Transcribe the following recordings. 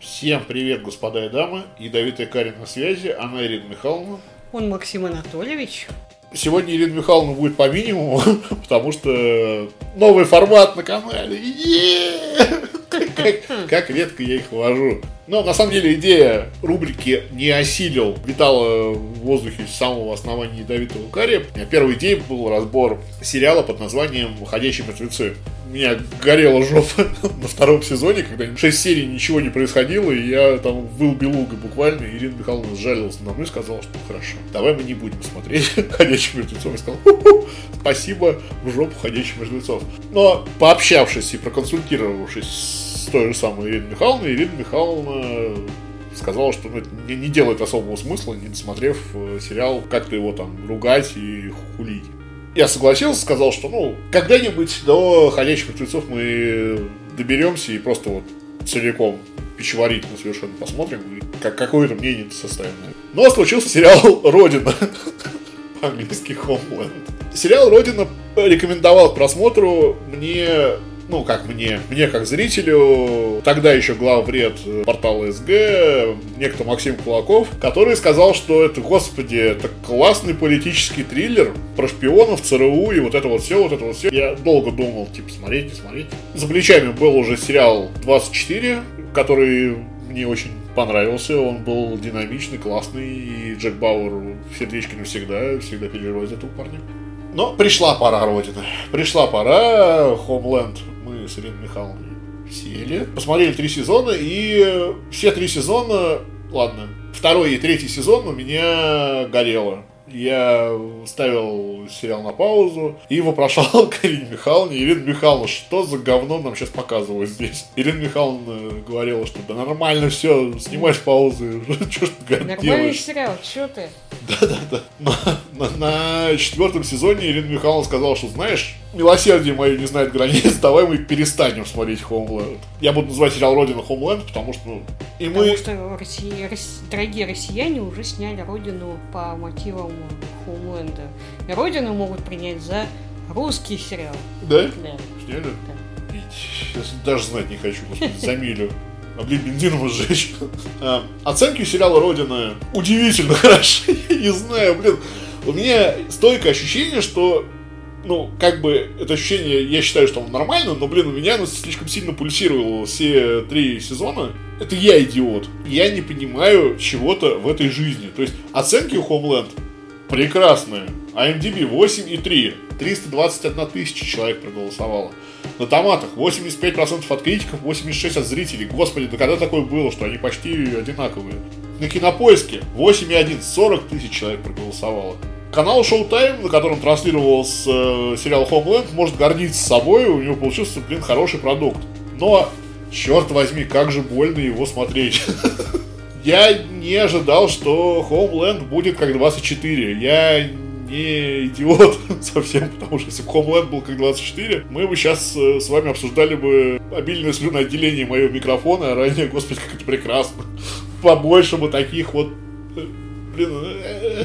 Всем привет, господа и дамы. Ядовитая Карин на связи, она Ирина Михайловна. Он Максим Анатольевич. Сегодня Ирина Михайловна будет по минимуму, потому что новый формат на канале. Как, как редко я их вожу. Но на самом деле идея рубрики не осилил, витала в воздухе с самого основания ядовитого кария. Первой идеей был разбор сериала под названием «Ходячие мертвецы». У меня горела жопа на втором сезоне, когда 6 серий ничего не происходило, и я там выл белуга буквально, и Ирина Михайловна сжалилась на мной и сказала, что хорошо, давай мы не будем смотреть «Ходячих мертвецов». Я сказал, спасибо в жопу «Ходячих мертвецов». Но пообщавшись и проконсультировавшись той же самой Ириной Михайловной, Ирина Михайловна сказала, что ну, это не, не делает особого смысла, не досмотрев э, сериал, как-то его там ругать и хулить. Я согласился, сказал, что ну, когда-нибудь до «Ходячих мертвецов» мы доберемся и просто вот целиком пищеварительно совершенно посмотрим, и как, какое-то мнение составим. Но случился сериал «Родина», по-английски «Homeland». Сериал «Родина» рекомендовал к просмотру мне ну, как мне, мне как зрителю, тогда еще главред портала СГ, некто Максим Кулаков, который сказал, что это, господи, это классный политический триллер про шпионов, ЦРУ и вот это вот все, вот это вот все. Я долго думал, типа, смотреть, не смотреть. За плечами был уже сериал 24, который мне очень понравился, он был динамичный, классный, и Джек Бауэр в сердечке навсегда, всегда переживаю за этого парня. Но пришла пора Родины. Пришла пора Homeland с Ириной Михайловной сели, посмотрели три сезона, и все три сезона, ладно, второй и третий сезон у меня горело я ставил сериал на паузу и вопрошал к Ирине Михайловне. Ирина Михайловна, что за говно нам сейчас показывают здесь? Ирина Михайловна говорила, что да нормально все, снимаешь паузы, что ж ты Нормальный делаешь? сериал, что ты? Да-да-да. На, на, на четвертом сезоне Ирина Михайловна сказала, что знаешь, милосердие мое не знает границ, давай мы перестанем смотреть Homeland. Я буду называть сериал Родина Homeland, потому что, ну, и потому мы... что Россия, Россия, дорогие россияне уже сняли Родину по мотивам Хоумленда. И Родину могут принять за русский сериал. Да? Да. Сняли? Да. Сейчас даже знать не хочу, господи, за милю. Облить бензином и сжечь. А, оценки сериала «Родина» удивительно хороши. не знаю, блин. У меня стойкое ощущение, что ну, как бы, это ощущение, я считаю, что он нормально, но, блин, у меня оно слишком сильно пульсировало все три сезона. Это я идиот. Я не понимаю чего-то в этой жизни. То есть, оценки у Homeland прекрасные. IMDb 8,3. 321 тысяча человек проголосовало. На томатах 85% от критиков, 86% от зрителей. Господи, да когда такое было, что они почти одинаковые? На кинопоиске 8,1. 40 тысяч человек проголосовало. Канал Showtime, на котором транслировался э, сериал Homeland, может гордиться собой, у него получился, блин, хороший продукт. Но, черт возьми, как же больно его смотреть. Я не ожидал, что Homeland будет как 24. Я не идиот совсем, потому что если бы Homeland был как 24, мы бы сейчас э, с вами обсуждали бы обильное слюноотделение моего микрофона, а ранее, господи, как это прекрасно. Побольше бы таких вот... Э, блин, э,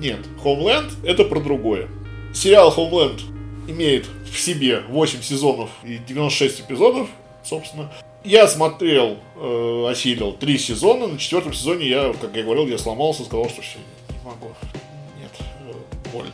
нет. Homeland это про другое. Сериал Homeland имеет в себе 8 сезонов и 96 эпизодов, собственно. Я смотрел, э, осилил три сезона. На четвертом сезоне я, как я говорил, я сломался, сказал, что все, не могу. Нет, э, больно.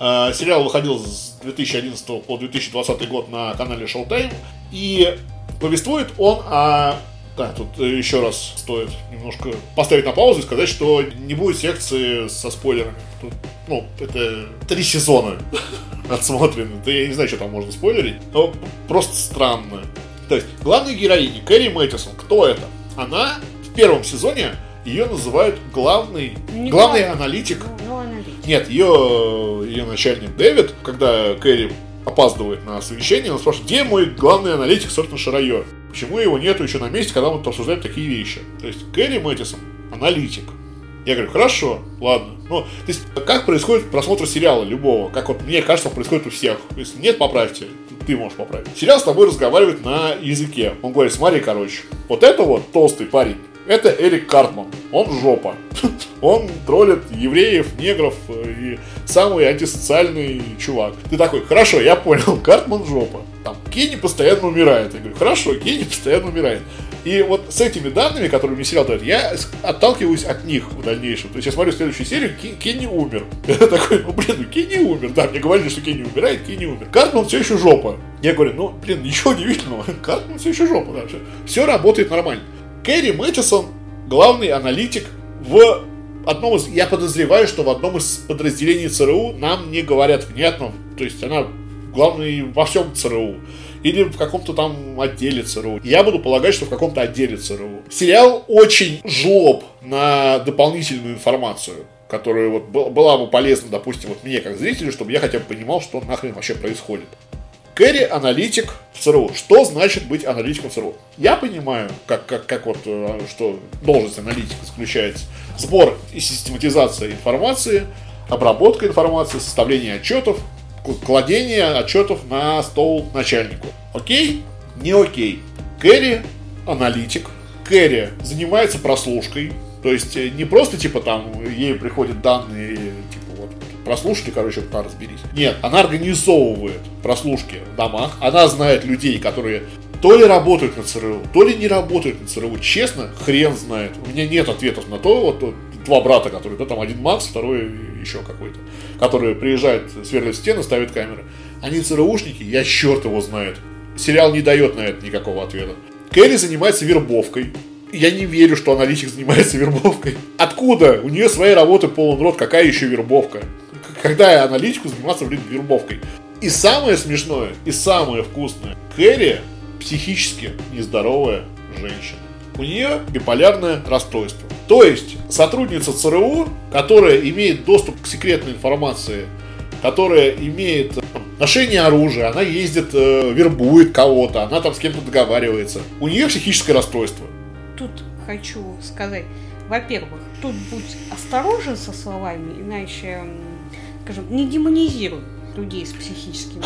Э, сериал выходил с 2011 по 2020 год на канале Showtime. И повествует он о да, тут еще раз стоит немножко поставить на паузу и сказать, что не будет секции со спойлерами. Тут, ну, это три сезона отсмотрены. Да я не знаю, что там можно спойлерить. Но просто странно. То есть, главная героиня Кэрри Мэттисон, кто это? Она в первом сезоне ее называют главный, не главный глав... аналитик. Ну, ну, аналитик. Нет, ее, ее начальник Дэвид, когда Кэрри опаздывает на совещание, он спрашивает, где мой главный аналитик, собственно, Шарайо? Почему его нету еще на месте, когда мы тут обсуждаем такие вещи? То есть Кэрри Мэттисон, аналитик. Я говорю, хорошо, ладно. Ну, то есть, как происходит просмотр сериала любого? Как вот мне кажется, он происходит у всех. Если нет, поправьте. Ты можешь поправить. Сериал с тобой разговаривает на языке. Он говорит, смотри, короче, вот это вот толстый парень, это Эрик Картман. Он жопа. Он троллит евреев, негров и самый антисоциальный чувак. Ты такой, хорошо, я понял, Картман жопа. Там Кенни постоянно умирает. Я говорю, хорошо, Кенни постоянно умирает. И вот с этими данными, которые мне сериал дает, я отталкиваюсь от них в дальнейшем. То есть я смотрю следующую серию, Кенни умер. Я такой, ну блин, ну Кенни умер. Да, мне говорили, что Кенни умирает, Кенни умер. Картман все еще жопа. Я говорю, ну блин, ничего удивительного. Картман все еще жопа. Да, все, все работает нормально. Кэрри Мэттисон, главный аналитик в одном из, я подозреваю, что в одном из подразделений ЦРУ нам не говорят внятно, то есть она главный во всем ЦРУ. Или в каком-то там отделе ЦРУ. Я буду полагать, что в каком-то отделе ЦРУ. Сериал очень жлоб на дополнительную информацию которая вот была бы полезна, допустим, вот мне как зрителю, чтобы я хотя бы понимал, что нахрен вообще происходит. Кэрри аналитик в ЦРУ. Что значит быть аналитиком в ЦРУ? Я понимаю, как, как, как вот, э, что должность аналитика заключается. Сбор и систематизация информации, обработка информации, составление отчетов, кладение отчетов на стол начальнику. Окей? Не окей. Кэрри аналитик. Кэрри занимается прослушкой. То есть э, не просто типа там ей приходят данные, типа вот прослушайте, короче, там разберись. Нет, она организовывает прослушки в домах. Она знает людей, которые то ли работают на ЦРУ, то ли не работают на ЦРУ. Честно, хрен знает. У меня нет ответов на то, вот два брата, которые, да, там один Макс, второй еще какой-то, которые приезжают, сверлят стены, ставят камеры. Они ЦРУшники, я черт его знает. Сериал не дает на это никакого ответа. Келли занимается вербовкой. Я не верю, что аналитик занимается вербовкой. Откуда? У нее своей работы полон рот, какая еще вербовка? Когда аналитику заниматься, блин, вербовкой? И самое смешное, и самое вкусное, Кэрри психически нездоровая женщина. У нее биполярное расстройство. То есть сотрудница ЦРУ, которая имеет доступ к секретной информации, которая имеет ношение оружия, она ездит, э, вербует кого-то, она там с кем-то договаривается. У нее психическое расстройство. Тут хочу сказать, во-первых, тут будь осторожен со словами, иначе, скажем, не демонизируй людей с психическими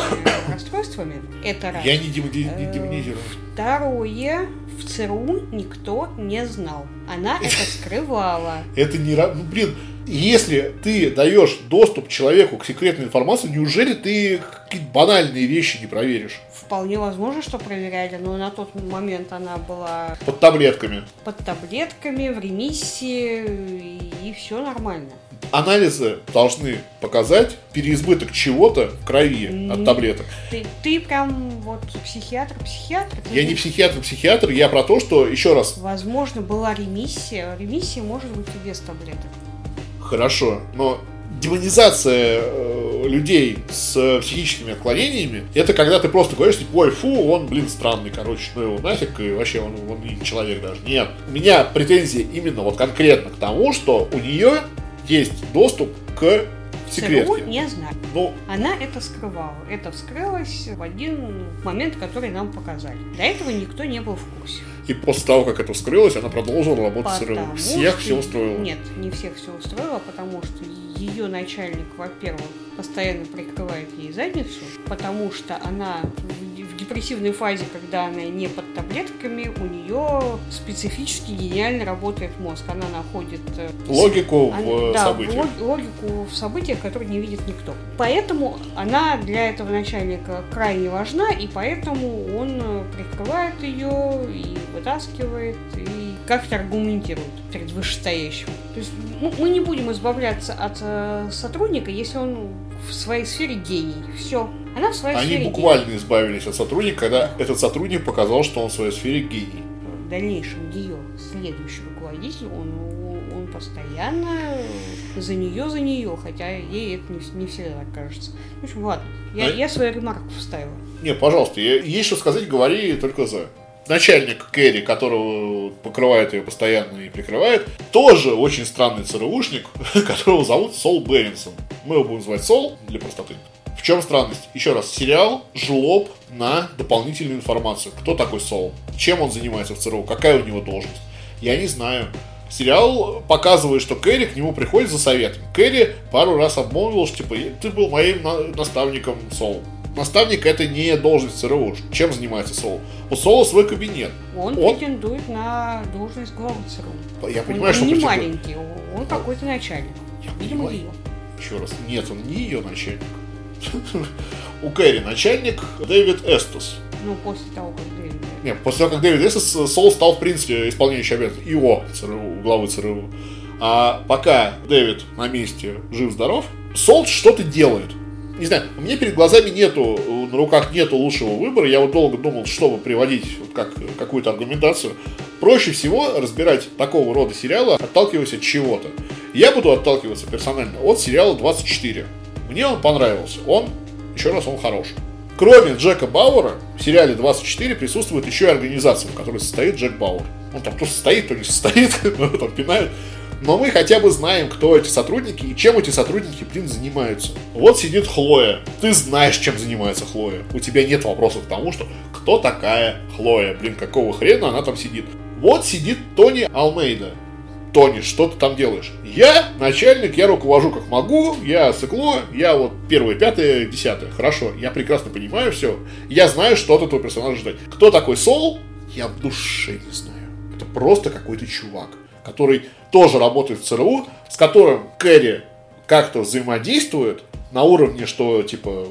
расстройствами. Это раз. Я не, не демонизирую. Второе, в ЦРУ никто не знал. Она это скрывала. Это не... Ну, блин, если ты даешь доступ человеку к секретной информации, неужели ты какие-то банальные вещи не проверишь? Вполне возможно, что проверяли, но на тот момент она была... Под таблетками. Под таблетками, в ремиссии, и все нормально анализы должны показать переизбыток чего-то в крови от таблеток. Ты, ты прям вот психиатр, психиатр? Я не психиатр, психиатр, я про то, что, еще раз... Возможно, была ремиссия. Ремиссия может быть и без таблеток. Хорошо, но демонизация э, людей с психическими отклонениями, это когда ты просто говоришь, типа, ой, фу, он, блин, странный, короче, ну его нафиг, и вообще он, он не человек даже. Нет, у меня претензии именно вот конкретно к тому, что у нее есть доступ к секретке. ЦРУ не знает. Ну, Она это скрывала. Это вскрылось в один момент, который нам показали. До этого никто не был в курсе. И после того, как это вскрылось, она продолжила работать потому с ЦРУ. Всех что... все устроило. Нет, не всех все устроило, потому что ее начальник, во-первых, постоянно прикрывает ей задницу, потому что она депрессивной фазе, когда она не под таблетками, у нее специфически гениально работает мозг. Она находит... Э, логику она, в да, событиях. логику в событиях, которые не видит никто. Поэтому она для этого начальника крайне важна, и поэтому он э, прикрывает ее и вытаскивает, и как-то аргументирует перед вышестоящим. То есть ну, мы не будем избавляться от э, сотрудника, если он в своей сфере гений. Все. Она в своей Они сфере буквально гений. избавились от сотрудника, когда этот сотрудник показал, что он в своей сфере гений. В дальнейшем ее следующий руководитель, он, он постоянно за нее, за нее, хотя ей это не, не всегда так кажется. В общем, ладно, я, а... я свою ремарку вставила. Не, пожалуйста, есть что сказать, говори только за начальник Кэрри, которого покрывает ее постоянно и прикрывает, тоже очень странный ЦРУшник, которого зовут Сол Беринсон. Мы его будем звать Сол для простоты. В чем странность? Еще раз, сериал жлоб на дополнительную информацию. Кто такой Сол? Чем он занимается в ЦРУ? Какая у него должность? Я не знаю. Сериал показывает, что Кэрри к нему приходит за советом. Кэрри пару раз обмолвил, что типа, ты был моим наставником Сол наставник это не должность ЦРУ. Чем занимается Соло? У Соло свой кабинет. Он, он претендует на должность главы ЦРУ. Я понимаю, он, что он не маленький, он какой-то начальник. Я Видимо, ее. Еще раз, нет, он не ее начальник. У Кэрри начальник Дэвид Эстус. Ну, после того, как Дэвид. Нет, после того, как Дэвид Эссес, Сол стал, в принципе, исполняющим обязанности ИО ЦРУ, главы ЦРУ. А пока Дэвид на месте жив-здоров, Сол что-то делает. Не знаю, у меня перед глазами нету, на руках нету лучшего выбора. Я вот долго думал, чтобы приводить вот как какую-то аргументацию. Проще всего разбирать такого рода сериалы, отталкиваясь от чего-то. Я буду отталкиваться персонально от сериала 24. Мне он понравился. Он, еще раз, он хороший. Кроме Джека Бауэра, в сериале 24 присутствует еще и организация, в которой состоит Джек Бауэр. Он там то состоит, то не состоит, там пинают. Но мы хотя бы знаем, кто эти сотрудники и чем эти сотрудники, блин, занимаются. Вот сидит Хлоя. Ты знаешь, чем занимается Хлоя. У тебя нет вопросов к тому, что кто такая Хлоя. Блин, какого хрена она там сидит. Вот сидит Тони Алмейда. Тони, что ты там делаешь? Я начальник, я руковожу как могу, я сыкло, я вот первое, пятое, десятое. Хорошо, я прекрасно понимаю все. Я знаю, что от этого персонажа ждать. Кто такой Сол? Я в душе не знаю. Это просто какой-то чувак, который тоже работает в ЦРУ, с которым Кэрри как-то взаимодействует на уровне, что типа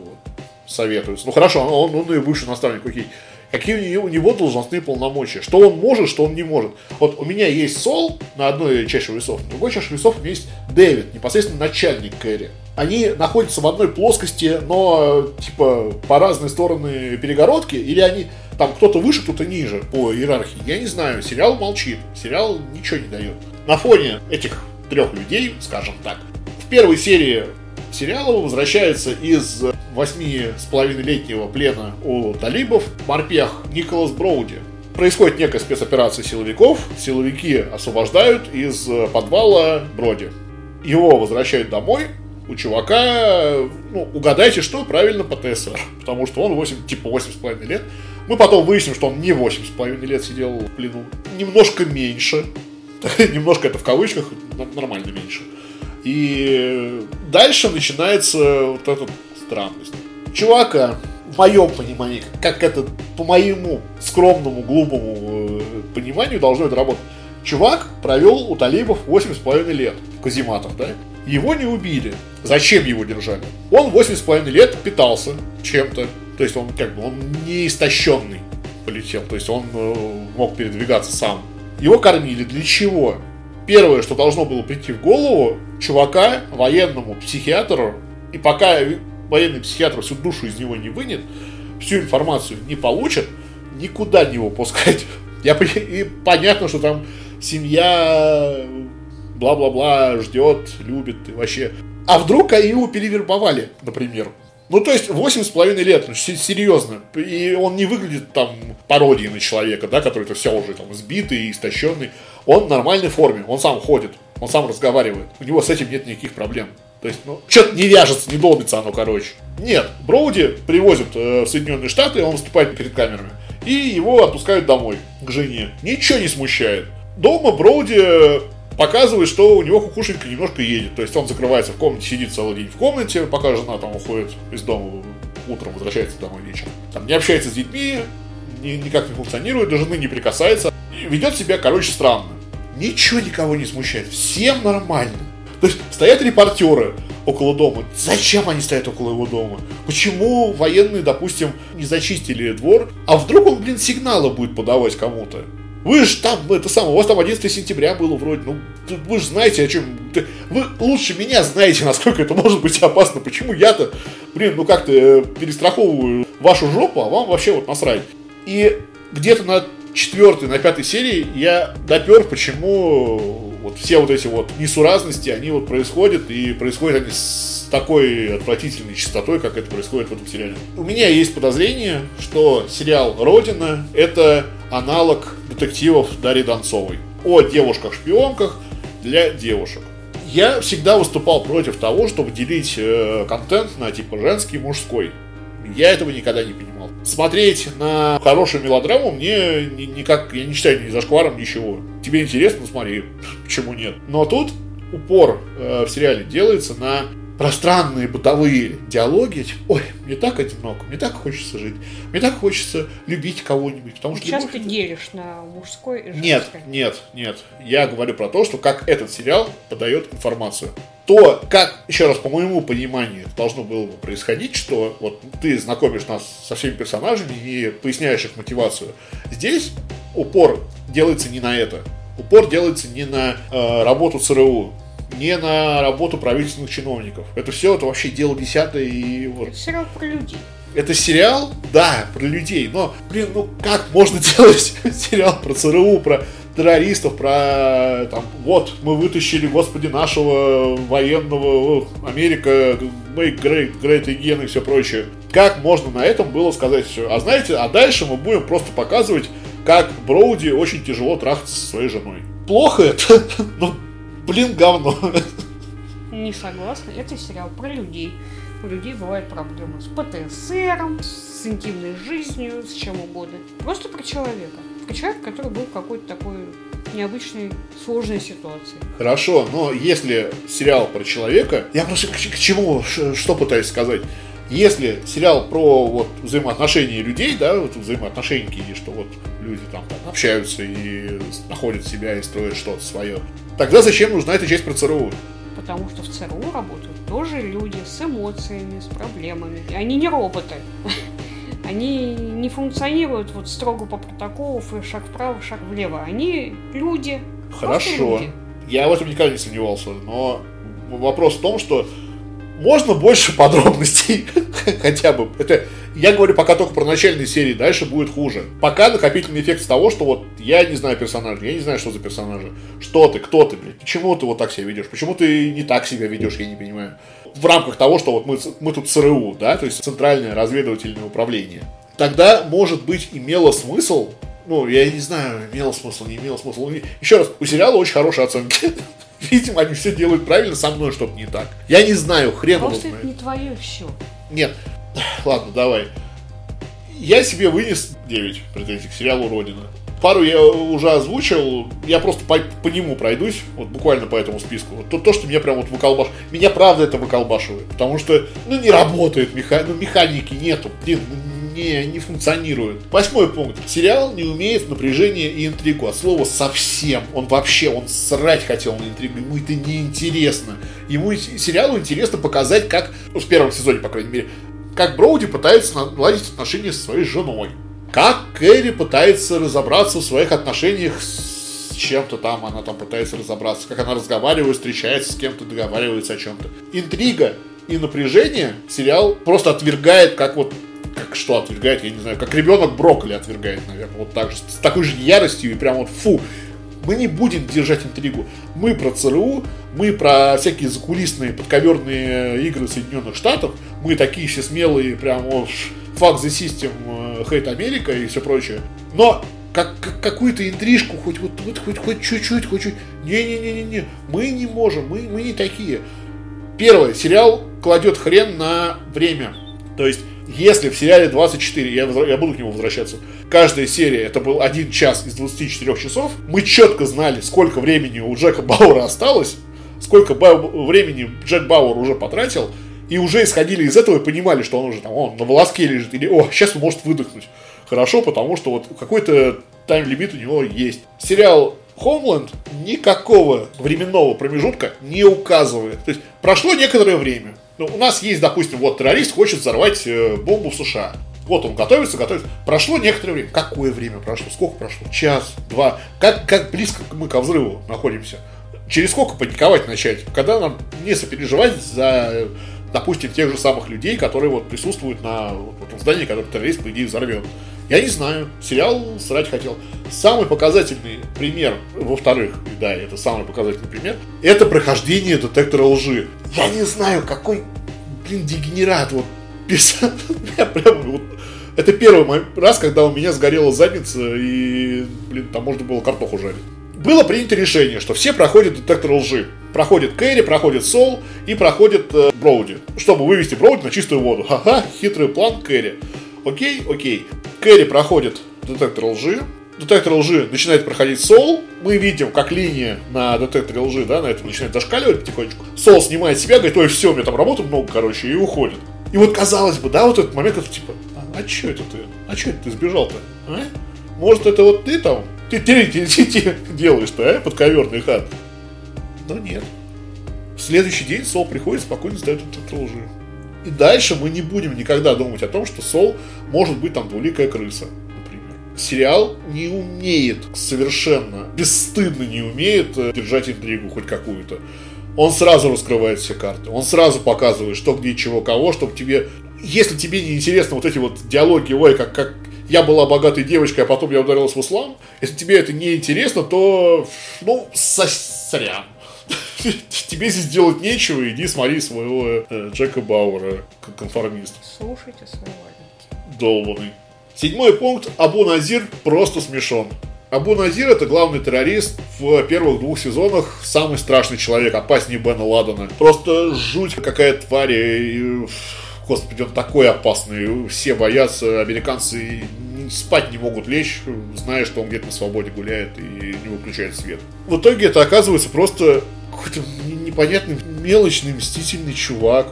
советуется. Ну хорошо, он, он и бывший наставник, окей какие у него должностные полномочия, что он может, что он не может. Вот у меня есть Сол на одной чаше весов, на другой чаше весов у меня есть Дэвид, непосредственно начальник Кэрри. Они находятся в одной плоскости, но типа по разные стороны перегородки, или они там кто-то выше, кто-то ниже по иерархии. Я не знаю, сериал молчит, сериал ничего не дает. На фоне этих трех людей, скажем так, в первой серии сериала возвращается из восьми с половиной летнего плена у талибов морпех Николас Броуди. Происходит некая спецоперация силовиков, силовики освобождают из подвала Броди. Его возвращают домой, у чувака, ну, угадайте, что правильно по ТСР, потому что он 8, типа 8,5 лет. Мы потом выясним, что он не 8,5 лет сидел в плену, немножко меньше, немножко это в кавычках, нормально меньше. И дальше начинается вот эта странность. Чувака, в моем понимании, как это по моему скромному, глупому э, пониманию должно это работать. Чувак провел у талибов 8,5 лет в да? Его не убили. Зачем его держали? Он 8,5 лет питался чем-то. То есть он как бы он не истощенный полетел. То есть он э, мог передвигаться сам. Его кормили для чего? Первое, что должно было прийти в голову, чувака, военному психиатру, и пока военный психиатр всю душу из него не вынет, всю информацию не получит, никуда не его пускать. Я, и понятно, что там семья бла-бла-бла ждет, любит и вообще. А вдруг его перевербовали, например? Ну, то есть, восемь с половиной лет, ну, серьезно. И он не выглядит там пародией на человека, да, который-то все уже там сбитый и истощенный. Он в нормальной форме, он сам ходит, он сам разговаривает. У него с этим нет никаких проблем. То есть, ну, что-то не вяжется, не долбится оно, короче. Нет, Броуди привозят э, в Соединенные Штаты, он выступает перед камерами. И его отпускают домой, к жене. Ничего не смущает. Дома Броуди показывает, что у него кукушенька немножко едет. То есть он закрывается в комнате, сидит целый день в комнате, пока жена там уходит из дома утром, возвращается домой вечером. Там не общается с детьми, ни, никак не функционирует, до жены не прикасается. Ведет себя, короче, странно. Ничего никого не смущает. Всем нормально. То есть стоят репортеры около дома. Зачем они стоят около его дома? Почему военные, допустим, не зачистили двор? А вдруг он, блин, сигналы будет подавать кому-то? Вы же там, это самое, у вас там 11 сентября было вроде, ну, вы же знаете, о чем... Вы лучше меня знаете, насколько это может быть опасно. Почему я-то, блин, ну как-то э, перестраховываю вашу жопу, а вам вообще вот насрать. И где-то на четвертой, на пятой серии я допер, почему вот все вот эти вот несуразности, они вот происходят, и происходят они с такой отвратительной частотой, как это происходит в этом сериале. У меня есть подозрение, что сериал «Родина» — это аналог детективов Дарьи Донцовой о девушках-шпионках для девушек. Я всегда выступал против того, чтобы делить э, контент на типа женский и мужской. Я этого никогда не понимал. Смотреть на хорошую мелодраму мне ни, никак, я не считаю ни зашкваром, ничего. Тебе интересно, смотри, почему нет. Но тут упор э, в сериале делается на пространные бытовые диалоги, типа, ой, мне так одиноко, мне так хочется жить, мне так хочется любить кого-нибудь, потому что... Сейчас любовь ты делишь на мужской и женское. Нет, нет, нет. Я говорю про то, что как этот сериал подает информацию. То, как, еще раз, по моему пониманию, должно было бы происходить, что вот ты знакомишь нас со всеми персонажами и поясняешь их мотивацию. Здесь упор делается не на это. Упор делается не на э, работу ЦРУ, не на работу правительственных чиновников. Это все, это вообще дело десятое и вот Это сериал про людей. это сериал, да, про людей, но, блин, ну как можно делать сериал про ЦРУ, про террористов, про, там, вот, мы вытащили, господи, нашего военного, Америка, make great, great again и все прочее. Как можно на этом было сказать все? А знаете, а дальше мы будем просто показывать, как Броуди очень тяжело трахаться со своей женой. Плохо это, ну, блин, говно. Не согласна. Это сериал про людей. У людей бывают проблемы с ПТСР, с интимной жизнью, с чем угодно. Просто про человека. Про человека, который был в какой-то такой необычной, сложной ситуации. Хорошо, но если сериал про человека, я просто к, к чему, что пытаюсь сказать? Если сериал про вот взаимоотношения людей, да, вот взаимоотношенники, и что вот люди там, там общаются и находят себя и строят что-то свое, тогда зачем нужна эта часть про ЦРУ? Потому что в ЦРУ работают тоже люди с эмоциями, с проблемами. И они не роботы. Они не функционируют вот строго по протоколу, и шаг вправо, шаг влево. Они люди. Хорошо. люди. Я в этом никогда не сомневался, но вопрос в том, что можно больше подробностей хотя бы. Это я говорю пока только про начальные серии, дальше будет хуже. Пока накопительный эффект с того, что вот я не знаю персонажа, я не знаю, что за персонажи. Что ты, кто ты, блядь? Почему ты вот так себя ведешь? Почему ты не так себя ведешь, я не понимаю. В рамках того, что вот мы, мы тут ЦРУ, да, то есть Центральное разведывательное управление. Тогда, может быть, имело смысл ну, я не знаю, имело смысл, не имело смысл. Еще раз, у сериала очень хорошие оценки. Видимо, они все делают правильно, со мной что-то не так. Я не знаю, хрен Просто это знает. не твое все. Нет, ладно, давай. Я себе вынес 9 претензий к сериалу «Родина». Пару я уже озвучил, я просто по, по нему пройдусь, вот буквально по этому списку. Вот то, то, что меня прям вот выколбаш... Меня правда это выколбашивает, потому что, ну, не работает меха... ну, механики нету, блин, не, не функционирует. Восьмой пункт. Сериал не умеет напряжение и интригу, от слова совсем. Он вообще, он срать хотел на интригу, ему это неинтересно. Ему сериалу интересно показать, как, ну, в первом сезоне, по крайней мере, как Броуди пытается наладить отношения со своей женой. Как Кэрри пытается разобраться в своих отношениях с чем-то там, она там пытается разобраться, как она разговаривает, встречается с кем-то, договаривается о чем-то. Интрига и напряжение сериал просто отвергает, как вот как что отвергает, я не знаю, как ребенок брокколи отвергает, наверное, вот так же, с такой же яростью и прям вот фу. Мы не будем держать интригу. Мы про ЦРУ, мы про всякие закулисные подковерные игры Соединенных Штатов, мы такие все смелые, прям вот fuck the system, э, hate Америка и все прочее. Но как, как- какую-то интрижку, хоть вот, вот хоть, хоть чуть-чуть, хоть чуть. Не-не-не-не-не, мы не можем, мы, мы не такие. Первое, сериал кладет хрен на время. То есть, если в сериале 24, я, я буду к нему возвращаться, каждая серия это был один час из 24 часов, мы четко знали, сколько времени у Джека Бауэра осталось, сколько ба- времени Джек Бауэр уже потратил, и уже исходили из этого и понимали, что он уже там, он на волоске лежит, или, о, сейчас он может выдохнуть. Хорошо, потому что вот какой-то тайм-лимит у него есть. Сериал Homeland никакого временного промежутка не указывает. То есть прошло некоторое время. Ну, у нас есть, допустим, вот террорист хочет взорвать э, бомбу в США. Вот он готовится, готовится. Прошло некоторое время. Какое время прошло? Сколько прошло? Час, два. Как, как близко мы ко взрыву находимся? Через сколько паниковать начать? Когда нам не сопереживать за, допустим, тех же самых людей, которые вот присутствуют на вот этом здании, которое террорист, по идее, взорвет. Я не знаю. Сериал срать хотел. Самый показательный пример, во-вторых, да, это самый показательный пример, это прохождение детектора лжи. Я не знаю, какой, блин, дегенерат вот писал. Я прям вот это первый раз, когда у меня сгорела задница, и, блин, там можно было картоху жарить. Было принято решение, что все проходят детектор лжи. Проходит Кэрри, проходит Сол и проходит э, Броуди. Чтобы вывести Броуди на чистую воду. Ха-ха, хитрый план Кэрри. Окей, окей. Кэрри проходит детектор лжи. детектор лжи начинает проходить Сол, мы видим, как линия на детекторе лжи, да, на этом начинает зашкаливать потихонечку. Сол снимает себя, говорит, ой, все, у меня там работы много, короче, и уходит. И вот казалось бы, да, вот этот момент, это типа, а, а что это ты? А что это ты сбежал-то? А? Может, это вот ты там, ты, ты делаешь-то, а, подковерный хат? Но нет. В следующий день Сол приходит, спокойно сдает детектор лжи. И дальше мы не будем никогда думать о том, что Сол может быть там двуликая крыса сериал не умеет совершенно, бесстыдно не умеет э, держать интригу хоть какую-то. Он сразу раскрывает все карты, он сразу показывает, что где, чего, кого, чтобы тебе... Если тебе не интересно вот эти вот диалоги, ой, как, как я была богатой девочкой, а потом я ударилась в ислам, если тебе это не интересно, то, ну, сорян. Тебе здесь делать нечего, иди смотри своего э, Джека Бауэра, конформист. Слушайте своего Долбанный. Седьмой пункт. Абу Назир просто смешон. Абу Назир это главный террорист в первых двух сезонах, самый страшный человек, опаснее Бена Ладена. Просто жуть какая тварь, и, господи, он такой опасный, все боятся, американцы спать не могут лечь, зная, что он где-то на свободе гуляет и не выключает свет. В итоге это оказывается просто какой-то непонятный, мелочный, мстительный чувак,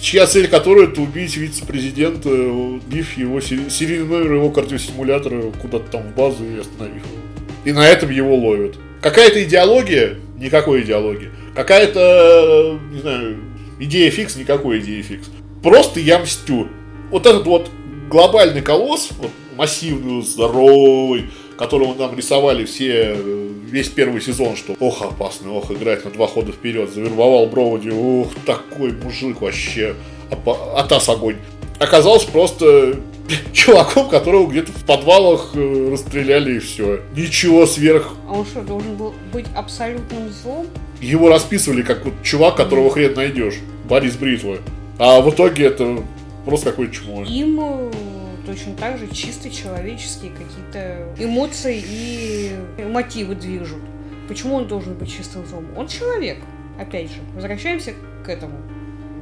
чья цель которой это убить вице-президента, убив его серийный номер его кардиостимулятора куда-то там в базу и остановив его. И на этом его ловят. Какая-то идеология? Никакой идеологии. Какая-то, не знаю, идея фикс? Никакой идеи фикс. Просто я мстю. Вот этот вот глобальный колосс, вот массивный, здоровый, которого нам рисовали все, весь первый сезон, что ох, опасно, ох, играть на два хода вперед, завербовал Броуди, ух, такой мужик вообще, атас огонь. Оказался просто чуваком, которого где-то в подвалах э, расстреляли и все. Ничего сверх. А он что, должен был быть абсолютным злом? Его расписывали как вот чувак, которого хрен найдешь. Борис Бритва. А в итоге это просто какой-то чмо. Им э, точно так же чисто человеческие какие-то эмоции и мотивы движут. Почему он должен быть чистым злом? Он человек. Опять же, возвращаемся к этому.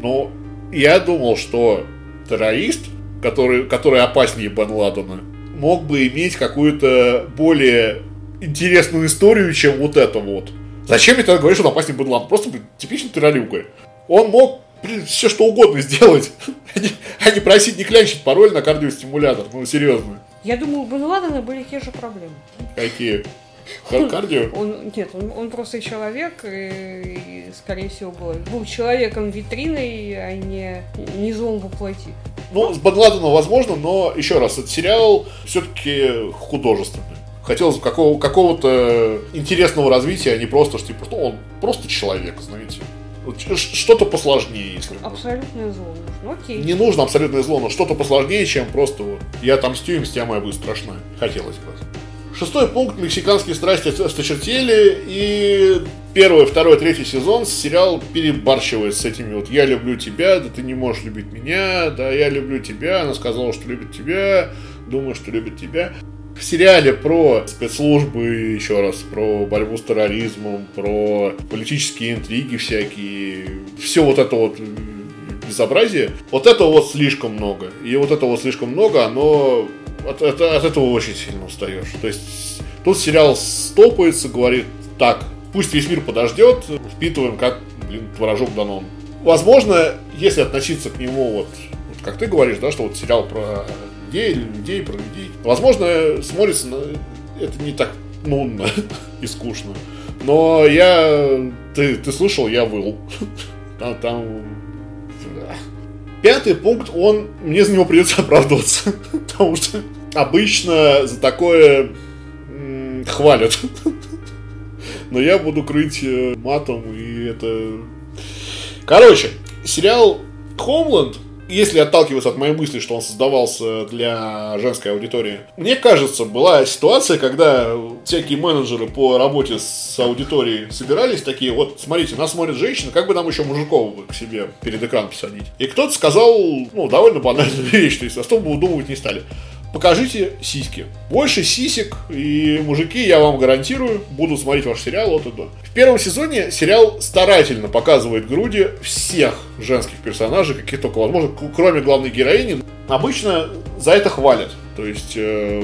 Ну, я думал, что террорист, который, который опаснее Бен Ладена, мог бы иметь какую-то более интересную историю, чем вот это вот. Зачем мне тогда говоришь, что он опаснее Бен Ладен? Просто типичный террорюга. Он мог все что угодно сделать, а не просить не клянчить пароль на кардиостимулятор. Ну, серьезно. Я думаю, у Бен Ладена были те же проблемы. Какие? Кардио? Он, нет, он, он просто человек, и, и, скорее всего, был, был человеком витриной, а не, не злом воплоти. Ну, с Бен Ладеном возможно, но, еще раз, этот сериал все-таки художественный. Хотелось бы какого- какого-то интересного развития, а не просто, что типа, ну, он просто человек, знаете. Что-то посложнее, если Абсолютное зло нужно. Окей. Не нужно абсолютное зло, но что-то посложнее, чем просто вот я отомстю, и мстя моя будет страшная. Хотелось бы. Шестой пункт. Мексиканские страсти осточертели. И первый, второй, третий сезон сериал перебарщивает с этими вот «я люблю тебя», «да ты не можешь любить меня», «да я люблю тебя», «она сказала, что любит тебя», «думаю, что любит тебя» в сериале про спецслужбы, еще раз, про борьбу с терроризмом, про политические интриги всякие, все вот это вот безобразие, вот этого вот слишком много. И вот этого вот слишком много, оно от, от, от этого очень сильно устаешь. То есть тут сериал стопается, говорит, так, пусть весь мир подождет, впитываем как, блин, творожок Данон. Возможно, если относиться к нему вот, вот как ты говоришь, да, что вот сериал про людей, людей, про людей. Возможно, смотрится на... это не так нудно и скучно. Но я... Ты, ты слышал, я выл. Там, там... Пятый пункт, он... Мне за него придется оправдываться. Потому что обычно за такое хвалят. Но я буду крыть э, матом, и это... Короче, сериал Homeland если отталкиваться от моей мысли, что он создавался для женской аудитории, мне кажется, была ситуация, когда всякие менеджеры по работе с аудиторией собирались такие, вот, смотрите, нас смотрит женщина, как бы нам еще мужиков к себе перед экран посадить. И кто-то сказал, ну, довольно банальную вещь, то есть особо удумывать не стали покажите сиськи. Больше сисек и мужики, я вам гарантирую, будут смотреть ваш сериал от и до. В первом сезоне сериал старательно показывает груди всех женских персонажей, каких только возможно, кроме главной героини. Обычно за это хвалят. То есть э,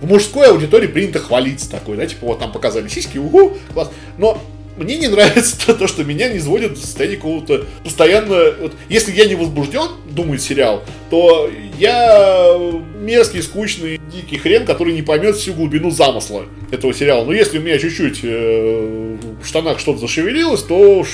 в мужской аудитории принято хвалиться такой, да, типа вот там показали сиськи, угу, класс. Но мне не нравится то, то, что меня не изводит в состоянии какого-то постоянно... Вот, если я не возбужден, думает сериал, то я мерзкий, скучный, дикий хрен, который не поймет всю глубину замысла этого сериала. Но если у меня чуть-чуть э, в штанах что-то зашевелилось, то уж,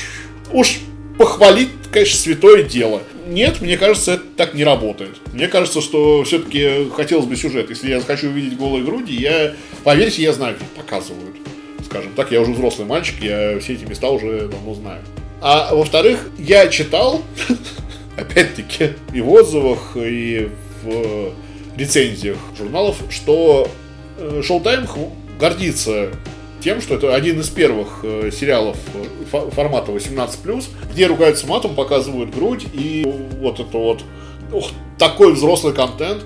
уж похвалить, конечно, святое дело. Нет, мне кажется, это так не работает. Мне кажется, что все-таки хотелось бы сюжет. Если я хочу увидеть голые груди, я, поверьте, я знаю, где показывают скажем так, я уже взрослый мальчик, я все эти места уже давно знаю. А во-вторых, я читал, опять-таки, и в отзывах, и в рецензиях журналов, что Showtime э, гордится тем, что это один из первых э, сериалов э, формата 18+, где ругаются матом, показывают грудь, и вот это вот ух, такой взрослый контент.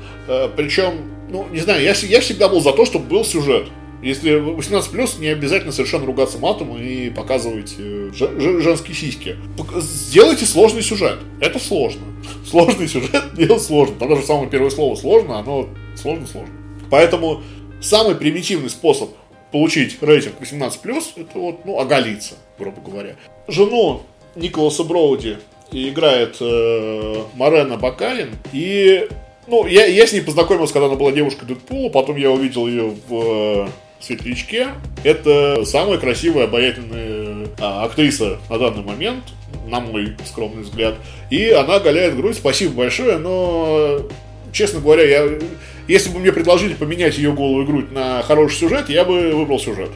Причем, ну, не знаю, я, я всегда был за то, чтобы был сюжет. Если 18+, не обязательно совершенно ругаться матом и показывать э, женские сиськи. Сделайте сложный сюжет. Это сложно. Сложный сюжет делать сложно. Там даже самое первое слово сложно, оно сложно-сложно. Поэтому самый примитивный способ получить рейтинг 18+, это вот, ну, оголиться, грубо говоря. Жену Николаса Броуди играет э, Марена Бакалин, и ну, я, я с ней познакомился, когда она была девушкой Дэдпула, потом я увидел ее в Светлячке. Это самая красивая, обаятельная а, актриса на данный момент, на мой скромный взгляд. И она голяет грудь. Спасибо большое, но, честно говоря, я, если бы мне предложили поменять ее голую грудь на хороший сюжет, я бы выбрал сюжет.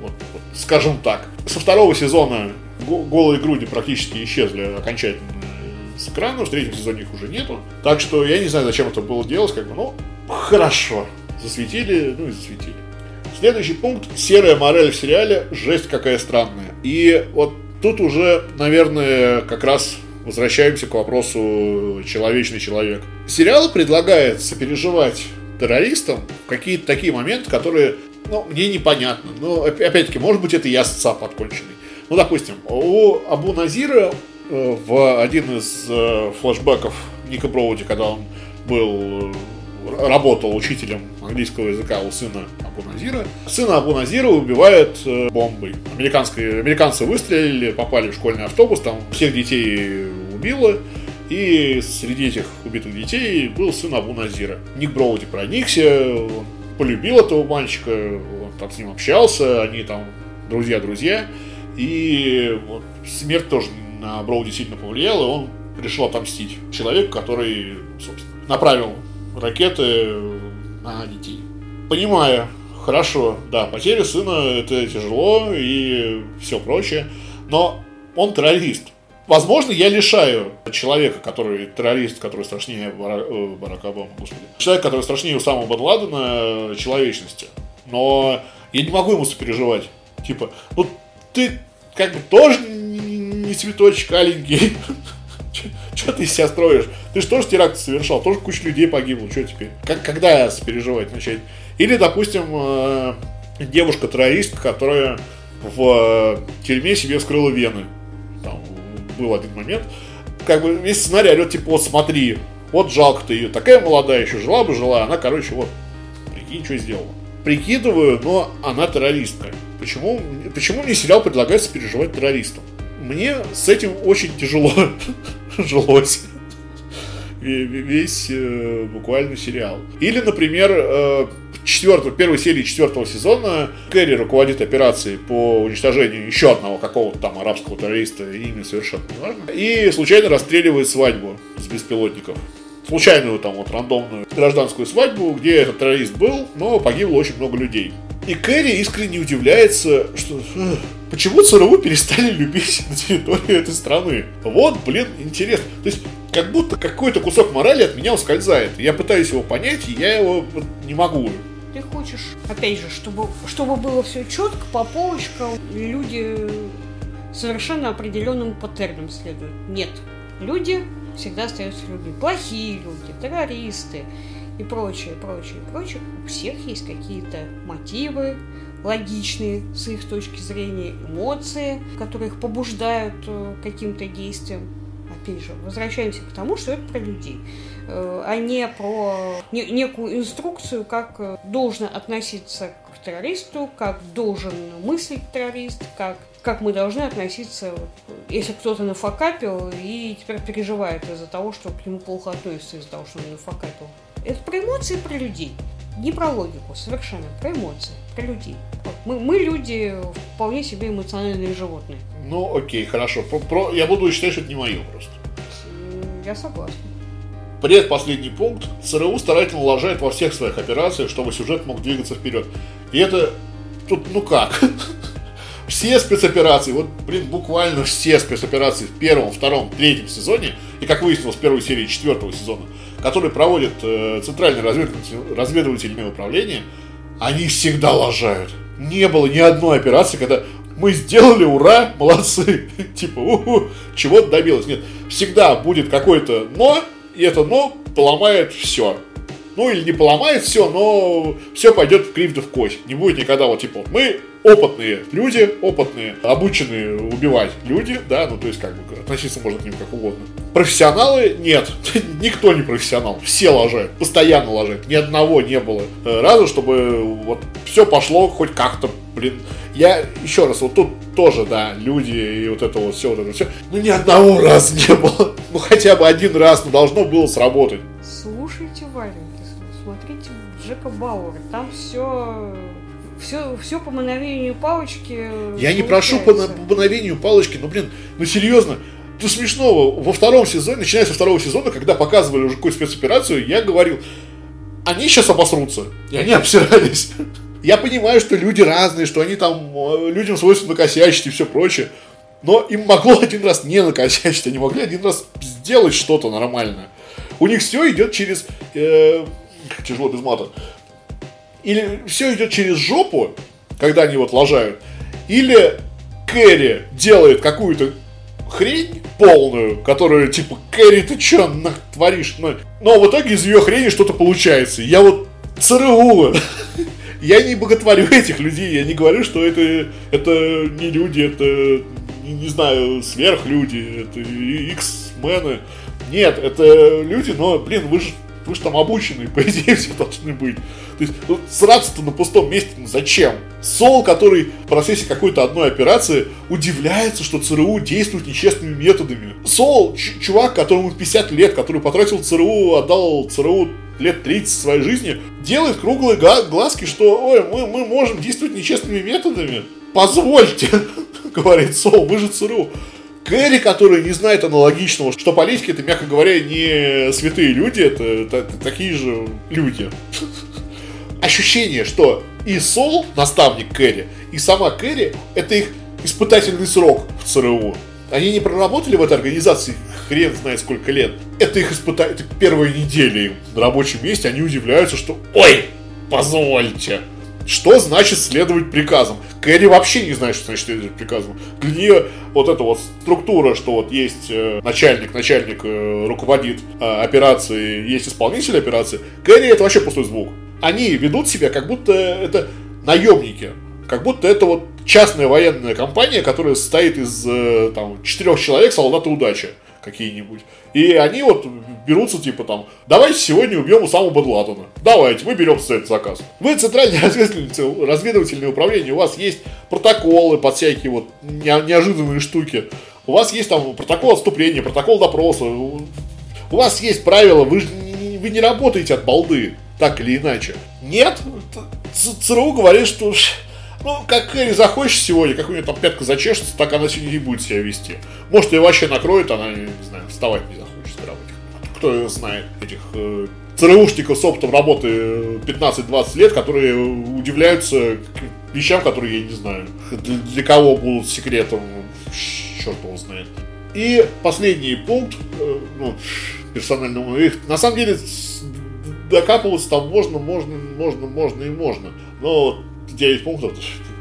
Вот, вот, скажем так. Со второго сезона голые груди практически исчезли окончательно с экрана, в третьем сезоне их уже нету. Так что я не знаю, зачем это было делать, как бы, ну, хорошо. Засветили, ну и засветили. Следующий пункт. Серая мораль в сериале. Жесть какая странная. И вот тут уже, наверное, как раз возвращаемся к вопросу человечный человек. Сериал предлагает сопереживать террористам какие-то такие моменты, которые, ну, мне непонятны. Но, опять-таки, может быть, это я соца подконченный. Ну, допустим, у Абу Назира э, в один из э, флэшбэков Ника Броуди, когда он был работал учителем английского языка у сына Абу Назира. Сына Абу Назира убивают э, бомбой. Американские, американцы выстрелили, попали в школьный автобус, там всех детей убило. И среди этих убитых детей был сын Абу Назира. Ник Броуди проникся, он полюбил этого мальчика, он там с ним общался, они там друзья-друзья. И вот смерть тоже на Броуди сильно повлияла, и он решил отомстить человеку, который, собственно, направил ракеты на детей. Понимаю, хорошо, да, потеря сына это тяжело и все прочее, но он террорист. Возможно, я лишаю человека, который террорист, который страшнее Барак, э, Барака Обамы, господи. Человек, который страшнее Усама Бен Ладена, человечности. Но я не могу ему сопереживать. Типа, ну ты как бы тоже не цветочек аленький. Что ты себя строишь? Ты же тоже теракт совершал, тоже куча людей погибло, что теперь? Как, когда переживать начать? Или, допустим, э, девушка-террористка, которая в э, тюрьме себе вскрыла вены. Там был один момент. Как бы весь сценарий орет, типа, вот смотри, вот жалко ты ее, такая молодая еще, жила бы жила, она, короче, вот, прикинь, что сделала. Прикидываю, но она террористка. Почему, почему мне сериал предлагается переживать террористам? Мне с этим очень тяжело жилось весь э, буквально сериал. Или, например, э, четвертого, первой серии четвертого сезона Кэрри руководит операцией по уничтожению еще одного какого-то там арабского террориста, имя совершенно не важно, и случайно расстреливает свадьбу с беспилотников случайную там вот рандомную гражданскую свадьбу, где этот террорист был, но погибло очень много людей. И Кэрри искренне удивляется, что почему ЦРУ перестали любить на территории этой страны. Вот, блин, интересно. То есть, как будто какой-то кусок морали от меня ускользает. Я пытаюсь его понять, и я его вот, не могу. Ты хочешь, опять же, чтобы, чтобы было все четко, по полочкам, люди совершенно определенным паттерном следуют. Нет. Люди всегда остаются людьми. Плохие люди, террористы, и прочее, прочее, прочее, у всех есть какие-то мотивы логичные с их точки зрения, эмоции, которые их побуждают э, каким-то действиям. опять же, возвращаемся к тому, что это про людей, э, а не про не, некую инструкцию, как э, должно относиться к террористу, как должен мыслить террорист, как как мы должны относиться, если кто-то нафакапил и теперь переживает из-за того, что к нему плохо относится из-за того, что он нафакапил. Это про эмоции, про людей. Не про логику, совершенно, про эмоции, про людей. Мы, мы люди вполне себе эмоциональные животные. Ну, окей, хорошо. Про, про, я буду считать, что это не мое просто. Я согласна. Предпоследний пункт. ЦРУ старательно лажает во всех своих операциях, чтобы сюжет мог двигаться вперед. И это тут, ну как? все спецоперации, вот, блин, буквально все спецоперации в первом, втором, третьем сезоне, и, как выяснилось, в первой серии четвертого сезона, которые проводят э, Центральное разведывательное, управление, они всегда лажают. Не было ни одной операции, когда мы сделали, ура, молодцы, типа, чего-то добилось. Нет, всегда будет какое-то но, и это но поломает все. Ну или не поломает все, но все пойдет в кривь да в кость. Не будет никогда вот типа, мы опытные люди, опытные, обученные убивать люди, да, ну то есть как бы относиться можно к ним как угодно. Профессионалы нет, никто не профессионал, все ложат, постоянно ложат, ни одного не было э, раза, чтобы вот все пошло хоть как-то, блин. Я еще раз, вот тут тоже, да, люди и вот это вот все, вот это все, ну ни одного раза не было, ну хотя бы один раз, ну должно было сработать. Слушайте, Вареньки, смотрите Джека Бауэра, там все все, все по мановению палочки. Я не прошу по, по мановению палочки, но, блин, ну серьезно, ну смешного. Во втором сезоне, начиная со второго сезона, когда показывали уже какую-то спецоперацию, я говорил, они сейчас обосрутся. И они обсирались. Я понимаю, что люди разные, что они там, э, людям свойственно накосячить и все прочее. Но им могло один раз не накосячить, они могли один раз сделать что-то нормальное. У них все идет через... Э, тяжело без мата или все идет через жопу, когда они вот лажают, или Кэрри делает какую-то хрень полную, которую типа Кэрри, ты чё творишь? Но, но в итоге из ее хрени что-то получается. Я вот ЦРУ. Я не боготворю этих людей, я не говорю, что это, это не люди, это, не знаю, сверхлюди, это X-мены. Нет, это люди, но, блин, вы же вы же там обученные, по идее, все должны быть. То есть, ну, сраться-то на пустом месте, ну зачем? Сол, который в процессе какой-то одной операции удивляется, что ЦРУ действует нечестными методами. Сол, чувак, которому 50 лет, который потратил ЦРУ, отдал ЦРУ лет 30 своей жизни, делает круглые глазки, что, ой, мы, мы можем действовать нечестными методами. Позвольте, говорит Сол, мы же ЦРУ. Кэрри, который не знает аналогичного, что политики это, мягко говоря, не святые люди, это, это, это такие же люди. Ощущение, что и Сол, наставник Кэрри, и сама Кэрри, это их испытательный срок в ЦРУ. Они не проработали в этой организации хрен знает сколько лет. Это их испытание, это первые недели на рабочем месте, они удивляются, что «Ой, позвольте, что значит следовать приказам? Кэрри вообще не знает, что значит следовать приказам. Для нее вот эта вот структура, что вот есть э, начальник, начальник э, руководит э, операцией, есть исполнитель операции, Кэрри это вообще пустой звук. Они ведут себя, как будто это наемники. Как будто это вот частная военная компания, которая состоит из там, четырех человек, солдата удачи какие-нибудь. И они вот берутся, типа там, давайте сегодня убьем Усаму Бен Ладена. Давайте, мы берем этот заказ. Вы центральное разведывательное, разведывательное управление, у вас есть протоколы под всякие вот неожиданные штуки. У вас есть там протокол отступления, протокол допроса. У вас есть правила, вы вы не работаете от балды, так или иначе. Нет, ЦРУ говорит, что ну, как Кэрри захочет сегодня, как у нее там пятка зачешется, так она сегодня не будет себя вести. Может, ее вообще накроет, она, не знаю, вставать не захочет с кровати. Кто знает этих э, ЦРУшников с опытом работы 15-20 лет, которые удивляются вещам, которые я не знаю, для, для кого будут секретом, черт его знает. И последний пункт, э, ну, персонального, их, на самом деле, докапываться там можно, можно, можно, можно и можно. Но 9 пунктов,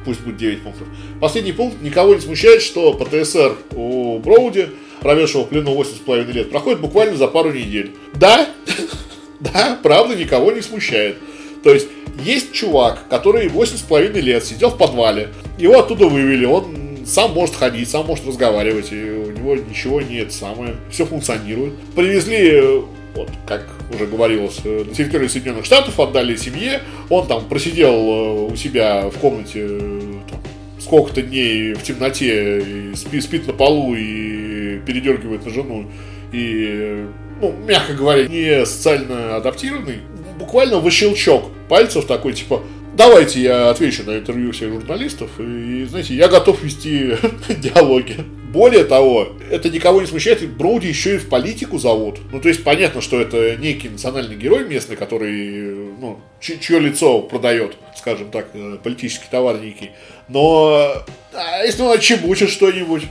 пусть будет 9 пунктов. Последний пункт. Никого не смущает, что ПТСР у Броуди, проведшего в плену 8,5 лет, проходит буквально за пару недель. Да, да, правда, никого не смущает. То есть, есть чувак, который 8,5 лет сидел в подвале, его оттуда вывели, он сам может ходить, сам может разговаривать, и у него ничего не это самое, все функционирует. Привезли вот, как уже говорилось, э, на территории Соединенных Штатов отдали семье, он там просидел э, у себя в комнате э, там, сколько-то дней в темноте, и спит, спит на полу и передергивает на жену, и, ну, мягко говоря, не социально адаптированный, буквально в щелчок пальцев такой, типа, давайте я отвечу на интервью всех журналистов, и, знаете, я готов вести диалоги. Более того, это никого не смущает, и Броуди еще и в политику зовут. Ну, то есть, понятно, что это некий национальный герой местный, который, ну, чье лицо продает, скажем так, э, политический товар некий. Но а если он отчебучит что-нибудь,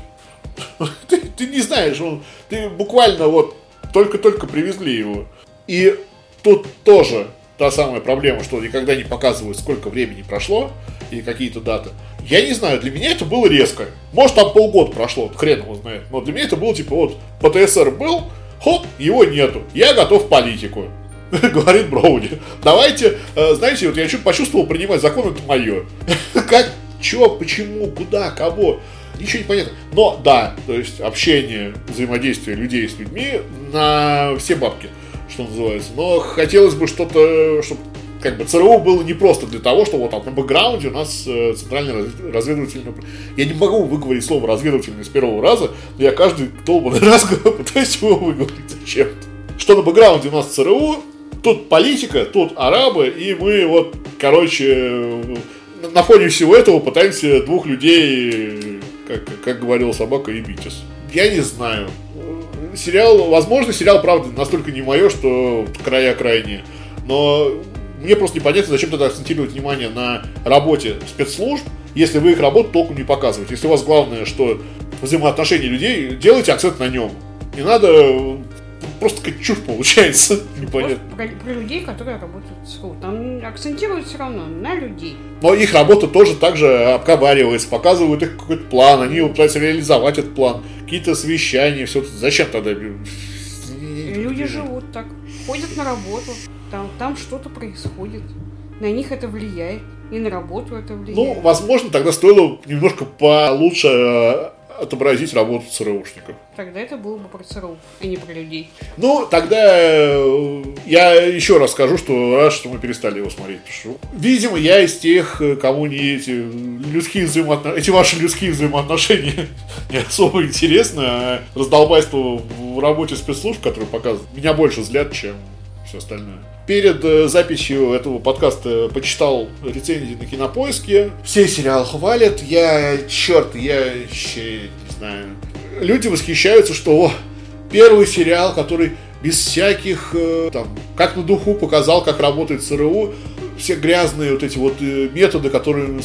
ты, ты не знаешь, он, ты буквально вот только-только привезли его. И тут тоже та самая проблема, что никогда не показывают, сколько времени прошло и какие-то даты. Я не знаю, для меня это было резко. Может, там полгода прошло, хрен его знает. Но для меня это было типа вот ПТСР был, хоп, его нету. Я готов в политику. Говорит Броуди. Давайте, э, знаете, вот я чуть почувствовал, принимать закон это мое. Как, чё, почему, куда, кого ничего не понятно. Но да, то есть общение, взаимодействие людей с людьми на все бабки что называется. Но хотелось бы что-то, чтобы как бы ЦРУ было не просто для того, что вот там на бэкграунде у нас э, центральный разведывательный... Я не могу выговорить слово разведывательный с первого раза, но я каждый долбанный раз пытаюсь его выговорить зачем-то. Что на бэкграунде у нас ЦРУ, тут политика, тут арабы, и мы вот, короче, на фоне всего этого пытаемся двух людей, как, как говорил собака, и битис. Я не знаю сериал, возможно, сериал, правда, настолько не мое, что края крайние. Но мне просто непонятно, зачем тогда акцентировать внимание на работе спецслужб, если вы их работу толком не показываете. Если у вас главное, что взаимоотношения людей, делайте акцент на нем. Не надо просто как чушь получается. Непонятно. Про, про людей, которые работают в СКУ. Там акцентируют все равно на людей. Но их работа тоже так же обговаривается, показывают их какой-то план, они пытаются реализовать этот план, какие-то совещания, все. Зачем тогда? Люди живут так, ходят на работу, там, там что-то происходит. На них это влияет, и на работу это влияет. Ну, возможно, тогда стоило немножко получше э, отобразить работу ЦРУшников. Тогда это было бы про ЦРУ, а не про людей. Ну, тогда э, я еще раз скажу, что рад, что мы перестали его смотреть. Потому что, видимо, я из тех, э, кому не эти людские взаимоотношения, эти ваши людские взаимоотношения не особо интересны, а раздолбайство в работе спецслужб, которые показывают, меня больше взгляд, чем все остальное. Перед э, записью этого подкаста почитал рецензии на кинопоиске. Все сериалы хвалят. Я, черт, я еще не знаю. Люди восхищаются, что о, первый сериал, который без всяких, э, там, как на духу показал, как работает ЦРУ, все грязные вот эти вот э, методы, которые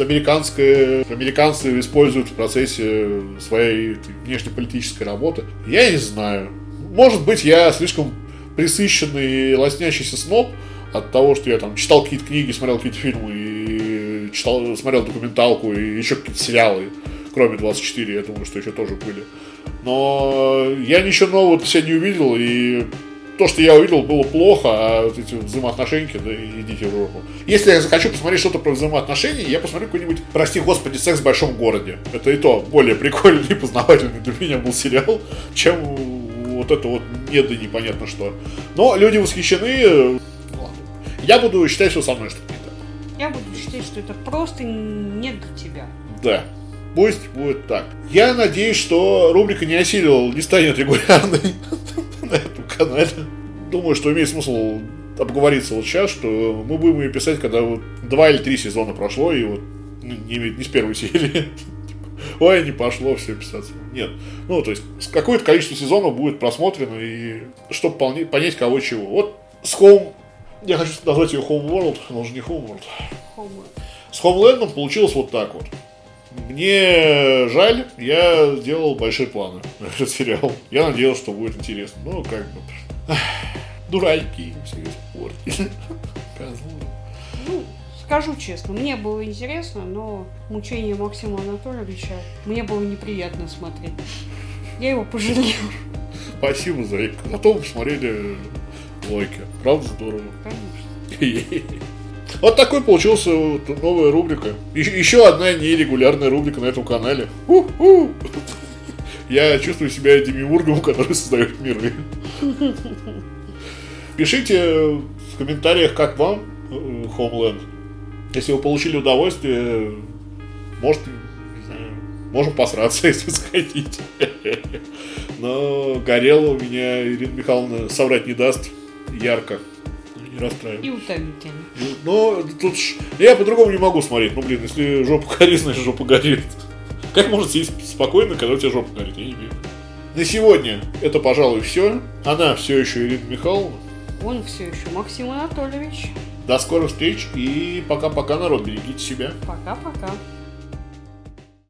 американские, американцы используют в процессе своей внешнеполитической работы. Я не знаю. Может быть, я слишком присыщенный лоснящийся сноб от того, что я там читал какие-то книги, смотрел какие-то фильмы и читал, смотрел документалку и еще какие-то сериалы, кроме 24, я думаю, что еще тоже были. Но я ничего нового себя не увидел, и то, что я увидел, было плохо, а вот эти взаимоотношения, да идите в руку. Если я захочу посмотреть что-то про взаимоотношения, я посмотрю какой-нибудь, прости господи, секс в большом городе. Это и то более прикольный и познавательный для меня был сериал, чем вот это вот не да непонятно что. Но люди восхищены. Я буду считать, что со мной что-то не так. Я буду считать, что это просто не для тебя. Да. Пусть будет так. Я надеюсь, что рубрика не осилил, не станет регулярной на этом канале. Думаю, что имеет смысл обговориться вот сейчас, что мы будем ее писать, когда вот два или три сезона прошло, и вот ну, не, не с первой серии ой, не пошло все писаться. Нет. Ну, то есть, какое-то количество сезонов будет просмотрено, и чтобы понять, кого чего. Вот с Home, я хочу назвать ее Home World, но уже не Home World. Homeland. С Homeland получилось вот так вот. Мне жаль, я делал большие планы на этот сериал. Я надеялся, что будет интересно. Ну, как бы... Дураки все испортили. Козлы. Ну, Скажу честно, мне было интересно, но мучение Максима Анатольевича мне было неприятно смотреть. Я его пожалел. Спасибо, Зайка. Зато вы посмотрели лойки. Правда здорово? Конечно. Вот такой получился новая рубрика. Еще одна нерегулярная рубрика на этом канале. Я чувствую себя демиургом, который создает миры. Пишите в комментариях, как вам э, Homeland. Если вы получили удовольствие, может, не знаю, можем посраться, если захотите. Но горело у меня Ирина Михайловна соврать не даст ярко. Ну, Не расстраивай. И утомительно. Ну, тут ж... Я по-другому не могу смотреть. Ну, блин, если жопа горит, значит жопа горит. Как можно сидеть спокойно, когда у тебя жопа горит? Я не верю. На сегодня это, пожалуй, все. Она все еще Ирина Михайловна. Он все еще Максим Анатольевич. До скорых встреч и пока-пока, народ. Берегите себя. Пока-пока.